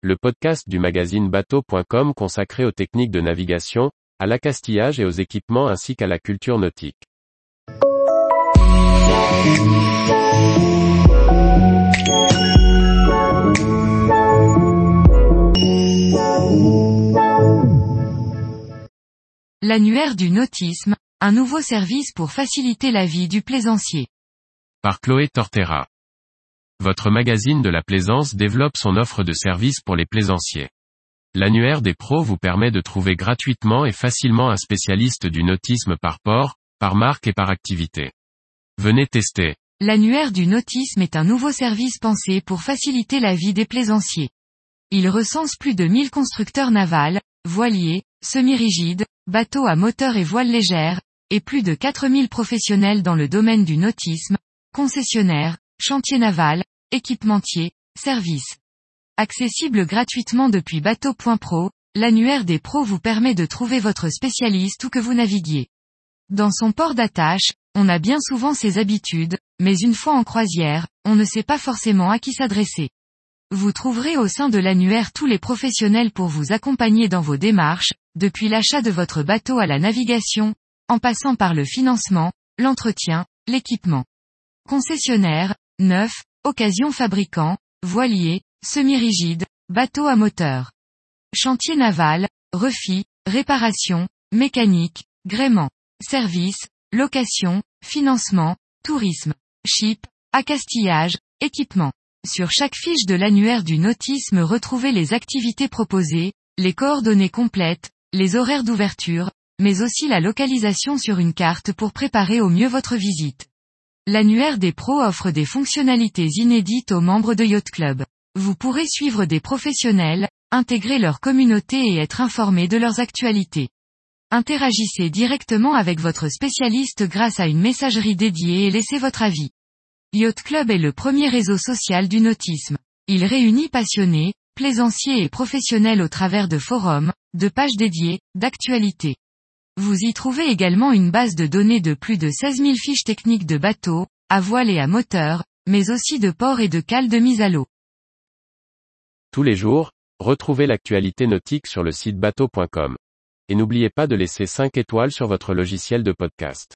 le podcast du magazine bateau.com consacré aux techniques de navigation, à l'accastillage et aux équipements ainsi qu'à la culture nautique. L'annuaire du nautisme, un nouveau service pour faciliter la vie du plaisancier. Par Chloé Tortera. Votre magazine de la plaisance développe son offre de services pour les plaisanciers. L'annuaire des pros vous permet de trouver gratuitement et facilement un spécialiste du nautisme par port, par marque et par activité. Venez tester. L'annuaire du nautisme est un nouveau service pensé pour faciliter la vie des plaisanciers. Il recense plus de 1000 constructeurs navals, voiliers, semi-rigides, bateaux à moteur et voile légère, et plus de 4000 professionnels dans le domaine du nautisme, concessionnaires, chantiers navals, équipementiers, services. Accessible gratuitement depuis bateau.pro, l'annuaire des pros vous permet de trouver votre spécialiste où que vous naviguiez. Dans son port d'attache, on a bien souvent ses habitudes, mais une fois en croisière, on ne sait pas forcément à qui s'adresser. Vous trouverez au sein de l'annuaire tous les professionnels pour vous accompagner dans vos démarches, depuis l'achat de votre bateau à la navigation, en passant par le financement, l'entretien, l'équipement. Concessionnaire, neuf, occasion fabricant, voilier, semi-rigide, bateau à moteur. Chantier naval, refit, réparation, mécanique, gréement, service, location, financement, tourisme, chip, accastillage, équipement. Sur chaque fiche de l'annuaire du nautisme retrouvez les activités proposées, les coordonnées complètes, les horaires d'ouverture, mais aussi la localisation sur une carte pour préparer au mieux votre visite. L'annuaire des pros offre des fonctionnalités inédites aux membres de Yacht Club. Vous pourrez suivre des professionnels, intégrer leur communauté et être informé de leurs actualités. Interagissez directement avec votre spécialiste grâce à une messagerie dédiée et laissez votre avis. Yacht Club est le premier réseau social du nautisme. Il réunit passionnés, plaisanciers et professionnels au travers de forums, de pages dédiées, d'actualités. Vous y trouvez également une base de données de plus de 16 000 fiches techniques de bateaux, à voile et à moteur, mais aussi de ports et de cales de mise à l'eau. Tous les jours, retrouvez l'actualité nautique sur le site bateau.com. Et n'oubliez pas de laisser 5 étoiles sur votre logiciel de podcast.